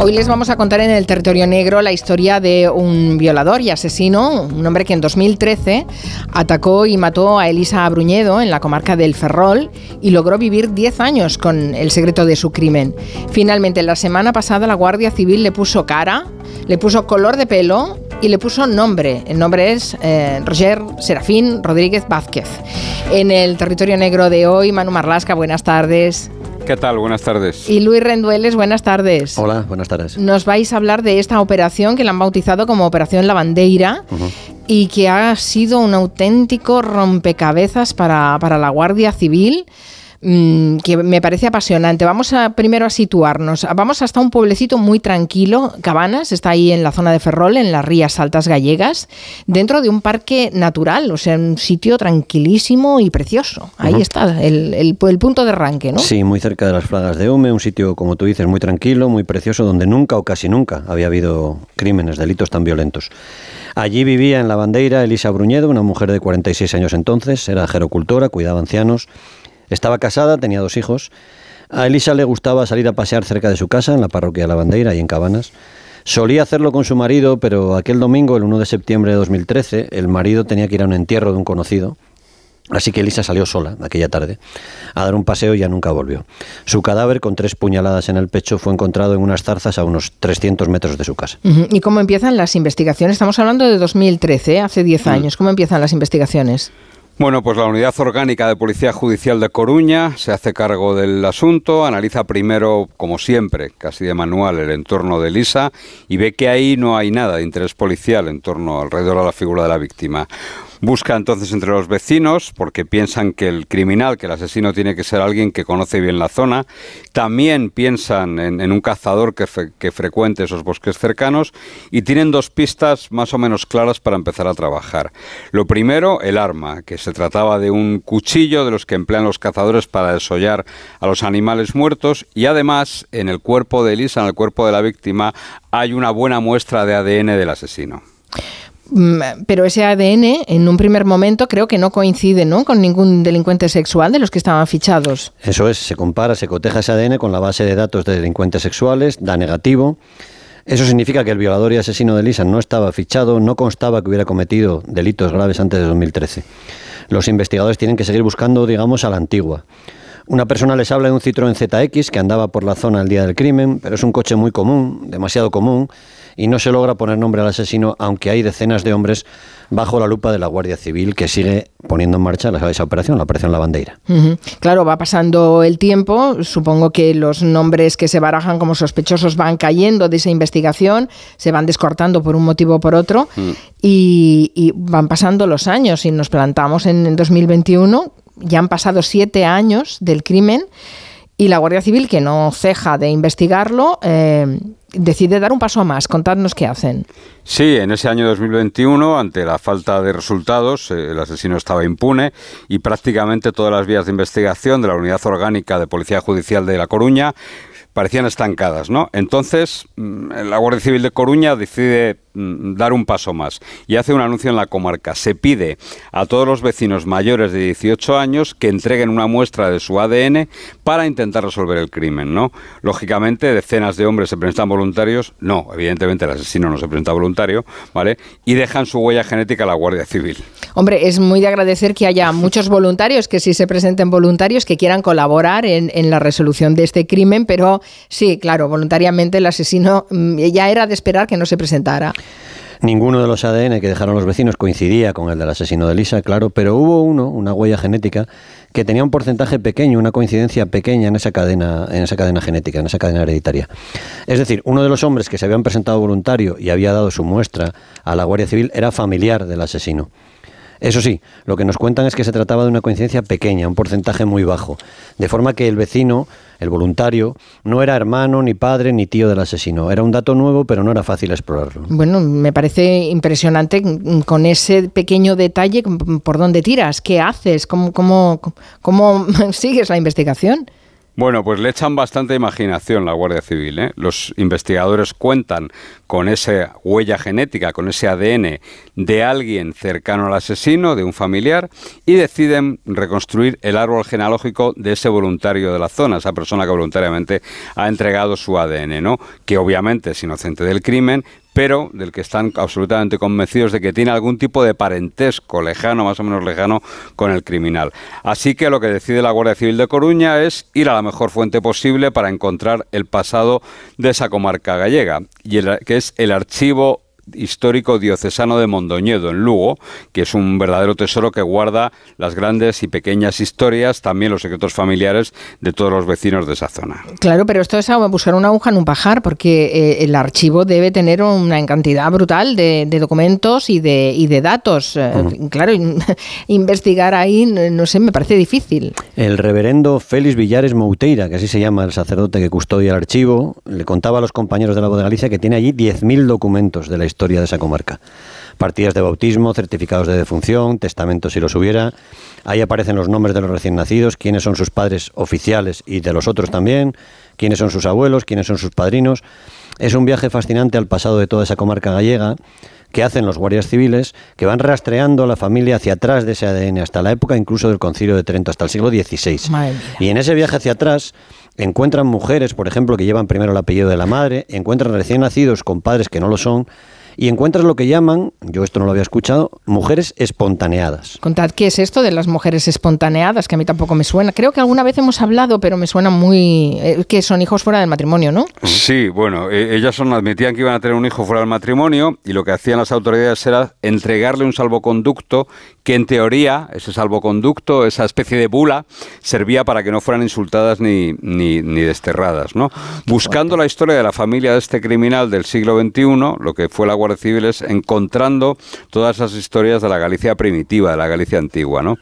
Hoy les vamos a contar en el territorio negro la historia de un violador y asesino, un hombre que en 2013 atacó y mató a Elisa Abruñedo en la comarca del Ferrol y logró vivir 10 años con el secreto de su crimen. Finalmente, la semana pasada la Guardia Civil le puso cara, le puso color de pelo y le puso nombre. El nombre es eh, Roger Serafín Rodríguez Vázquez. En el territorio negro de hoy, Manu Marlasca, buenas tardes. ¿Qué tal? Buenas tardes. Y Luis Rendueles, buenas tardes. Hola, buenas tardes. Nos vais a hablar de esta operación que la han bautizado como Operación Lavandeira y que ha sido un auténtico rompecabezas para, para la Guardia Civil. Mm, que me parece apasionante. Vamos a primero a situarnos. Vamos hasta un pueblecito muy tranquilo, Cabanas, está ahí en la zona de Ferrol, en las Rías Altas Gallegas, dentro de un parque natural, o sea, un sitio tranquilísimo y precioso. Ahí está, el, el, punto de arranque, ¿no? Sí, muy cerca de las Fragas de Hume, un sitio, como tú dices, muy tranquilo, muy precioso, donde nunca o casi nunca había habido crímenes, delitos tan violentos. Allí vivía en la bandeira Elisa Bruñedo, una mujer de 46 años entonces, era gerocultora, cuidaba ancianos estaba casada, tenía dos hijos. A Elisa le gustaba salir a pasear cerca de su casa, en la parroquia de la Bandeira y en Cabanas. Solía hacerlo con su marido, pero aquel domingo, el 1 de septiembre de 2013, el marido tenía que ir a un entierro de un conocido. Así que Elisa salió sola aquella tarde a dar un paseo y ya nunca volvió. Su cadáver, con tres puñaladas en el pecho, fue encontrado en unas zarzas a unos 300 metros de su casa. ¿Y cómo empiezan las investigaciones? Estamos hablando de 2013, ¿eh? hace 10 mm. años. ¿Cómo empiezan las investigaciones? Bueno, pues la Unidad Orgánica de Policía Judicial de Coruña se hace cargo del asunto, analiza primero, como siempre, casi de manual, el entorno de Lisa y ve que ahí no hay nada de interés policial en torno alrededor de la figura de la víctima. Busca entonces entre los vecinos porque piensan que el criminal, que el asesino tiene que ser alguien que conoce bien la zona. También piensan en, un cazador que, que, frecuente esos bosques cercanos y tienen dos pistas más o menos claras para empezar a trabajar. Lo primero, el arma, que se trataba de un cuchillo de los que emplean los cazadores para desollar a los animales muertos y además en el cuerpo de Elisa, en el cuerpo de la víctima, hay una buena muestra de ADN del asesino. Mm, pero ese ADN en un primer momento creo que no coincide ¿no? con ningún delincuente sexual de los que estaban fichados. Eso es, se compara, se coteja ese ADN con la base de datos de delincuentes sexuales, da negativo. Eso significa que el violador y asesino de Lisa no estaba fichado, no constaba que hubiera cometido delitos graves antes de 2013. Los investigadores tienen que seguir buscando, digamos, a la antigua. Una persona les habla de un Citroën ZX que andaba por la zona el día del crimen, pero es un coche muy común, demasiado común, y no se logra poner nombre al asesino, aunque hay decenas de hombres bajo la lupa de la Guardia Civil que sigue poniendo en marcha esa operación, la operación La Bandeira. Claro, va pasando el tiempo, supongo que los nombres que se barajan como sospechosos van cayendo de esa investigación, se van descortando por un motivo o por otro, mm. y, van pasando los años y nos plantamos en, 2021, ya han pasado siete años del crimen y la Guardia Civil, que no ceja de investigarlo, eh, decide dar un paso más. Contadnos qué hacen. Sí, en ese año 2021, ante la falta de resultados, eh, el asesino estaba impune y prácticamente todas las vías de investigación de la Unidad Orgánica de Policía Judicial de La Coruña parecían estancadas, ¿no? Entonces, mm, la Guardia Civil de Coruña decide dar un paso más y hace un anuncio en la comarca. Se pide a todos los vecinos mayores de 18 años que entreguen una muestra de su ADN para intentar resolver el crimen, ¿no? Lógicamente, decenas de hombres se presentan voluntarios, no, evidentemente el asesino no se presenta voluntario, ¿vale? Y dejan su huella genética a la Guardia Civil. Hombre, es muy de agradecer que haya muchos voluntarios que sí se presenten voluntarios que quieran colaborar en, en la resolución de este crimen, pero Sí, claro, voluntariamente el asesino mm, ya era de esperar que no se presentara. Ninguno de los ADN que dejaron los vecinos coincidía con el del asesino de Lisa, claro, pero hubo uno, una huella genética, que tenía un porcentaje pequeño, una coincidencia pequeña en esa cadena, en esa cadena genética, en esa cadena hereditaria. Es decir, uno de los hombres que se habían presentado voluntario y había dado su muestra a la Guardia Civil era familiar del asesino. Eso sí, lo que nos cuentan es que se trataba de una coincidencia pequeña, un porcentaje muy bajo, de forma que el vecino, el voluntario, no era hermano, ni padre, ni tío del asesino. Era un dato nuevo, pero no era fácil explorarlo. Bueno, me parece impresionante con ese pequeño detalle, ¿por dónde tiras? ¿Qué haces? ¿Cómo, cómo, cómo sigues la investigación? Bueno, pues le echan bastante imaginación la Guardia Civil. ¿eh? Los investigadores cuentan con esa huella genética, con ese ADN de alguien cercano al asesino, de un familiar, y deciden reconstruir el árbol genealógico de ese voluntario de la zona, esa persona que voluntariamente ha entregado su ADN, ¿no? Que obviamente es inocente del crimen, pero del que están absolutamente convencidos de que tiene algún tipo de parentesco lejano, más o menos lejano, con el criminal. Así que lo que decide la Guardia Civil de Coruña es ir a la mejor fuente posible para encontrar el pasado de esa comarca gallega, y que es el archivo histórico diocesano de Mondoñedo, en Lugo, que es un verdadero tesoro que guarda las grandes y pequeñas historias, también los secretos familiares de todos los vecinos de esa zona. Claro, pero esto es buscar una aguja en un pajar, porque eh, el archivo debe tener una cantidad brutal de, documentos y de, y de datos. Eh, claro, investigar ahí, no sé, me parece difícil. El reverendo Félix Villares Mouteira, que así se llama el sacerdote que custodia el archivo, le contaba a los compañeros de la voz de Galicia que tiene allí 10.000 documentos de la historia historia de esa comarca. Partidas de bautismo, certificados de defunción, testamentos si los hubiera. Ahí aparecen los nombres de los recién nacidos, quiénes son sus padres oficiales y de los otros también, quiénes son sus abuelos, quiénes son sus padrinos. Es un viaje fascinante al pasado de toda esa comarca gallega que hacen los guardias civiles, que van rastreando a la familia hacia atrás de ese ADN, hasta la época incluso del concilio de Trento, hasta el siglo XVI. Y en ese viaje hacia atrás encuentran mujeres, por ejemplo, que llevan primero el apellido de la madre, encuentran recién nacidos con padres que no lo son, y encuentras lo que llaman, yo esto no lo había escuchado, mujeres espontaneadas. Contad qué es esto de las mujeres espontaneadas, que a mí tampoco me suena. Creo que alguna vez hemos hablado, pero me suena muy... Eh, que son hijos fuera del matrimonio, ¿no? Sí, bueno, eh, ellas son, admitían que iban a tener un hijo fuera del matrimonio y lo que hacían las autoridades era entregarle un salvoconducto que en teoría, ese salvoconducto, esa especie de bula, servía para que no fueran insultadas ni, ni, ni desterradas, ¿no? Buscando la historia de la familia de este criminal del siglo XXI, lo que fue la Guardia civiles encontrando todas esas historias de la Galicia primitiva, de la Galicia antigua. ¿no?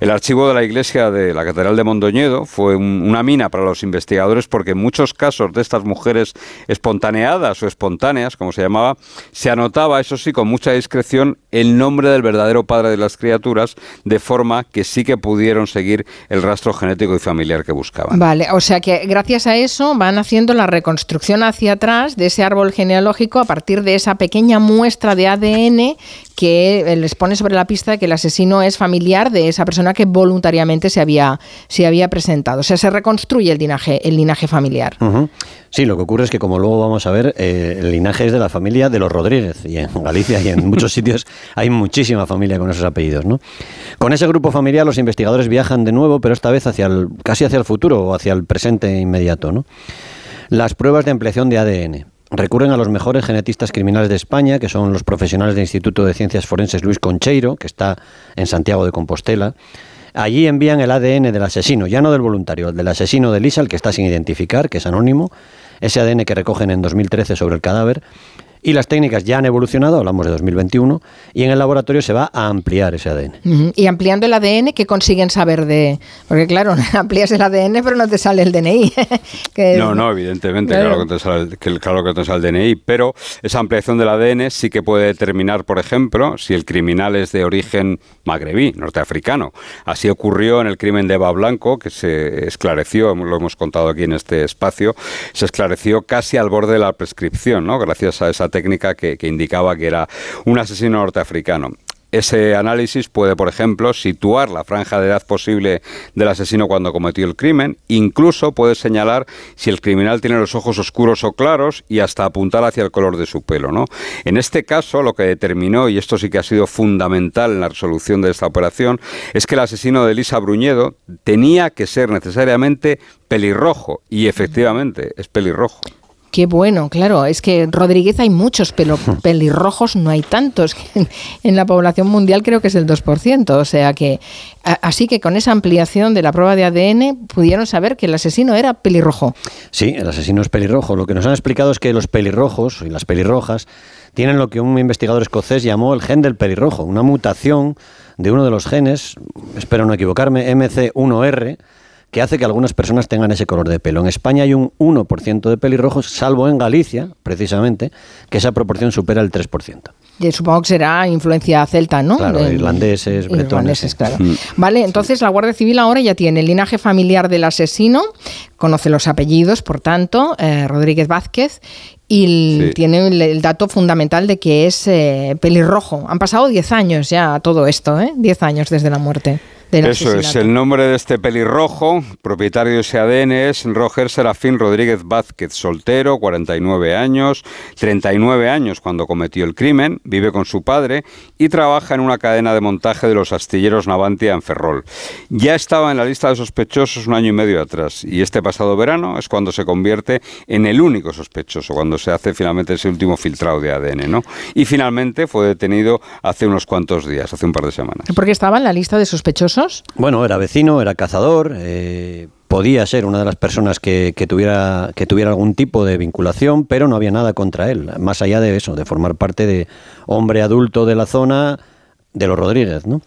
El archivo de la iglesia de la Catedral de Mondoñedo fue una mina para los investigadores porque en muchos casos de estas mujeres espontaneadas o espontáneas, como se llamaba, se anotaba, eso sí, con mucha discreción, el nombre del verdadero padre de las criaturas, de forma que sí que pudieron seguir el rastro genético y familiar que buscaban. Vale, o sea que gracias a eso van haciendo la reconstrucción hacia atrás de ese árbol genealógico a partir de esa pequeña muestra de ADN que eh, les pone sobre la pista de que el asesino es familiar de esa persona que voluntariamente se había, se había presentado. O sea, se reconstruye el linaje, el linaje familiar. Sí, lo que ocurre es que, como luego vamos a ver, eh, el linaje es de la familia de los Rodríguez. Y en Galicia y en muchos sitios hay muchísima familia con esos apellidos. ¿no? Con ese grupo familiar los investigadores viajan de nuevo, pero esta vez hacia el, casi hacia el futuro o hacia el presente inmediato. ¿no? Las pruebas de ampliación de ADN recurren a los mejores genetistas criminales de España, que son los profesionales del Instituto de Ciencias Forenses Luis Concheiro, que está en Santiago de Compostela. Allí envían el ADN del asesino, ya no del voluntario, el del asesino de Lisa, el que está sin identificar, que es anónimo, ese ADN que recogen en 2013 sobre el cadáver, y las técnicas ya han evolucionado, hablamos de 2021, y en el laboratorio se va a ampliar ese ADN. Y ampliando el ADN, ¿qué consiguen saber de...? Porque claro, amplías el ADN, pero no te sale el DNI. No, no, evidentemente, claro. que, te sale, claro que te sale el DNI, pero esa ampliación del ADN sí que puede determinar, por ejemplo, si el criminal es de origen magrebí, norteafricano. Así ocurrió en el crimen de Eva Blanco, que se esclareció, lo hemos contado aquí en este espacio, se esclareció casi al borde de la prescripción, ¿no? Gracias a esa técnica que, indicaba que era un asesino norteafricano. Ese análisis puede, por ejemplo, situar la franja de edad posible del asesino cuando cometió el crimen, incluso puede señalar si el criminal tiene los ojos oscuros o claros y hasta apuntar hacia el color de su pelo. ¿no? En este caso, lo que determinó, y esto sí que ha sido fundamental en la resolución de esta operación, es que el asesino de Elisa Bruñedo tenía que ser necesariamente pelirrojo, y efectivamente es pelirrojo. Qué bueno, claro. Es que Rodríguez hay muchos, pero pelirrojos no hay tantos. En la población mundial creo que es el 2%. O sea que, así que con esa ampliación de la prueba de ADN pudieron saber que el asesino era pelirrojo. Sí, el asesino es pelirrojo. Lo que nos han explicado es que los pelirrojos y las pelirrojas tienen lo que un investigador escocés llamó el gen del pelirrojo, una mutación de uno de los genes, espero no equivocarme, MC1R que hace que algunas personas tengan ese color de pelo. En España hay un 1% de pelirrojos, salvo en Galicia, precisamente, que esa proporción supera el 3%. supongo que será influencia celta, ¿no? Claro, irlandeses, bretones. claro. Mm. Vale, entonces la Guardia Civil ahora ya tiene el linaje familiar del asesino, conoce los apellidos, por tanto, eh, Rodríguez Vázquez, y tiene el, dato fundamental de que es eh, pelirrojo. Han pasado 10 años ya todo esto, ¿eh? 10 años desde la muerte. Eso es, el nombre de este pelirrojo, propietario de ese ADN es Roger Serafín Rodríguez Vázquez, soltero, 49 años, 39 años cuando cometió el crimen, vive con su padre y trabaja en una cadena de montaje de los astilleros Navantia en Ferrol. Ya estaba en la lista de sospechosos un año y medio atrás y este pasado verano es cuando se convierte en el único sospechoso, cuando se hace finalmente ese último filtrado de ADN, ¿no? Y finalmente fue detenido hace unos cuantos días, hace un par de semanas. ¿Por qué estaba en la lista de sospechosos? Bueno, era vecino, era cazador, eh, podía ser una de las personas que, tuviera, que tuviera algún tipo de vinculación, pero no había nada contra él, más allá de eso, de formar parte de hombre adulto de la zona de los Rodríguez, ¿no?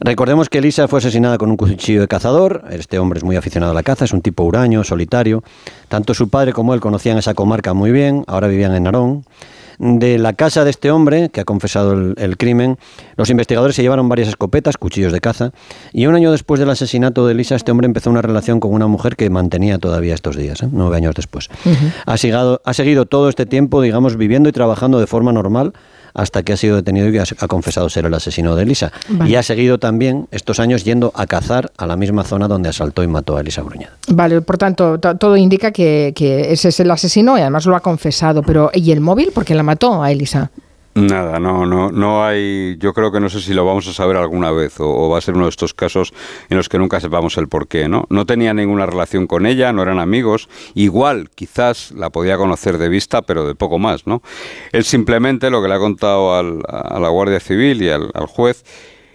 Recordemos que Elisa fue asesinada con un cuchillo de cazador. Este hombre es muy aficionado a la caza, es un tipo huraño, solitario. Tanto su padre como él conocían esa comarca muy bien, ahora vivían en Narón. De la casa de este hombre, que ha confesado el, crimen, los investigadores se llevaron varias escopetas, cuchillos de caza, y un año después del asesinato de Elisa, este hombre empezó una relación con una mujer que mantenía todavía estos días, ¿eh? nueve años después. ha, ha seguido todo este tiempo, digamos, viviendo y trabajando de forma normal hasta que ha sido detenido y ha, confesado ser el asesino de Elisa. Y ha seguido también estos años yendo a cazar a la misma zona donde asaltó y mató a Elisa Bruñada. Vale, por tanto, todo indica que, que ese es el asesino y además lo ha confesado. Pero ¿y el móvil? ¿Por qué la mató a Elisa? Nada, no, no, no hay. Yo creo que no sé si lo vamos a saber alguna vez o, va a ser uno de estos casos en los que nunca sepamos el por qué, ¿no? No tenía ninguna relación con ella, no eran amigos. Igual, quizás la podía conocer de vista, pero de poco más, ¿no? Él simplemente lo que le ha contado a la Guardia Civil y al, al juez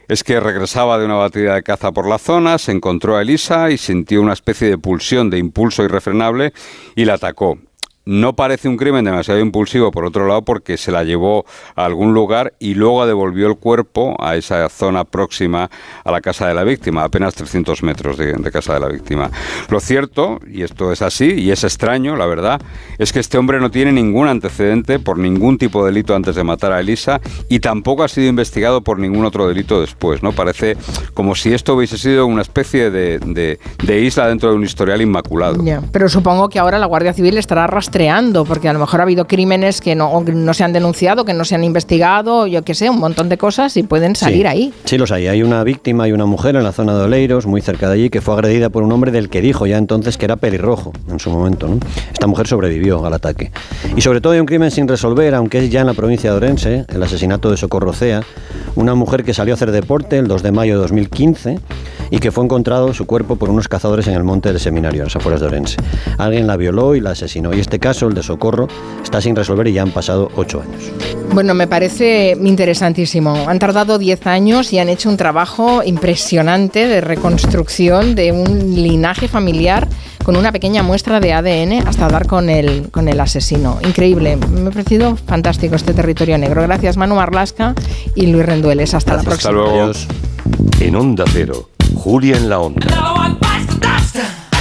es que regresaba de una batida de caza por la zona, se encontró a Elisa y sintió una especie de pulsión, de impulso irrefrenable y la atacó. No parece un crimen demasiado impulsivo, por otro lado, porque se la llevó a algún lugar y luego devolvió el cuerpo a esa zona próxima a la casa de la víctima, apenas 300 metros de, casa de la víctima. Lo cierto, y esto es así, y es extraño, la verdad, es que este hombre no tiene ningún antecedente por ningún tipo de delito antes de matar a Elisa y tampoco ha sido investigado por ningún otro delito después. ¿no? Parece como si esto hubiese sido una especie de, isla dentro de un historial inmaculado. pero supongo que ahora la Guardia Civil estará rastreando rastreando, porque a lo mejor ha habido crímenes que no, no se han denunciado, que no se han investigado, yo qué sé, un montón de cosas y pueden salir ahí. Sí, los hay. Hay una víctima y una mujer en la zona de Oleiros, muy cerca de allí, que fue agredida por un hombre del que dijo ya entonces que era pelirrojo en su momento. ¿no? Esta mujer sobrevivió al ataque. Y sobre todo hay un crimen sin resolver, aunque es ya en la provincia de Orense, el asesinato de Socorro Cea, una mujer que salió a hacer deporte el 2 de mayo de 2015 y que fue encontrado su cuerpo por unos cazadores en el monte del seminario, a las afueras de Orense. Alguien la violó y la asesinó. Y este caso, el de Socorro, está sin resolver y ya han pasado ocho años. Bueno, me parece interesantísimo. Han tardado diez años y han hecho un trabajo impresionante de reconstrucción de un linaje familiar con una pequeña muestra de ADN hasta dar con el, con el asesino. Increíble. Me ha parecido fantástico este territorio negro. Gracias Manu Marlasca y Luis Rendueles. Hasta la próxima. Hasta luego. En Onda Cero, Julia en la Onda.